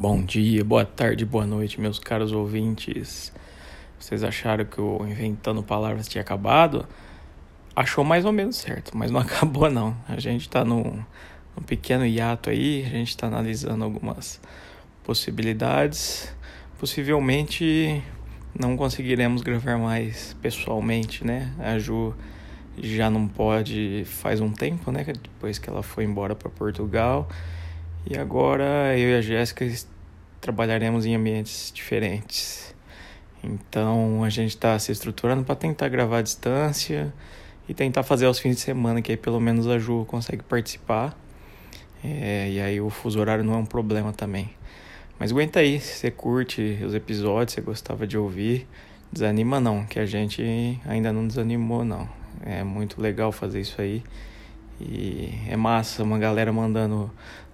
Bom dia, boa tarde, boa noite, meus caros ouvintes. Vocês acharam que o Inventando Palavras tinha acabado? Achou mais ou menos certo, mas não acabou não. A gente tá num, num pequeno hiato aí, a gente tá analisando algumas possibilidades. Possivelmente não conseguiremos gravar mais pessoalmente, né? A Ju já não pode faz um tempo, né? Depois que ela foi embora para Portugal. E agora eu e a Jéssica trabalharemos em ambientes diferentes. Então a gente está se estruturando para tentar gravar à distância e tentar fazer aos fins de semana, que aí pelo menos a Ju consegue participar. É, e aí o fuso horário não é um problema também. Mas aguenta aí, se você curte os episódios, se gostava de ouvir, desanima não, que a gente ainda não desanimou não. É muito legal fazer isso aí. E é massa, uma galera mandando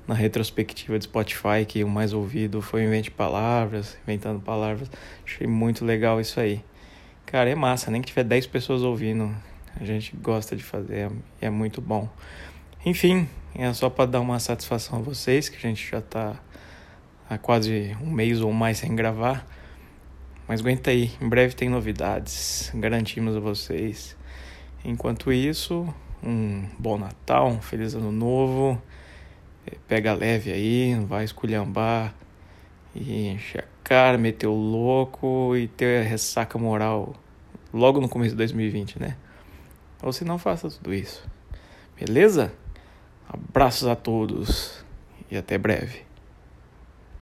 na retrospectiva do Spotify que o mais ouvido foi Invente Palavras, Inventando Palavras. Achei muito legal isso aí. Cara, é massa, nem que tiver 10 pessoas ouvindo, a gente gosta de fazer e é muito bom. Enfim, é só para dar uma satisfação a vocês, que a gente já tá há quase um mês ou mais sem gravar. Mas aguenta aí, em breve tem novidades, garantimos a vocês. Enquanto isso, um bom Natal, um feliz ano novo pega leve aí, não vai esculhambar e encher a cara, meter o louco e ter ressaca moral logo no começo de 2020, né? Ou se não, faça tudo isso. Beleza? Abraços a todos e até breve.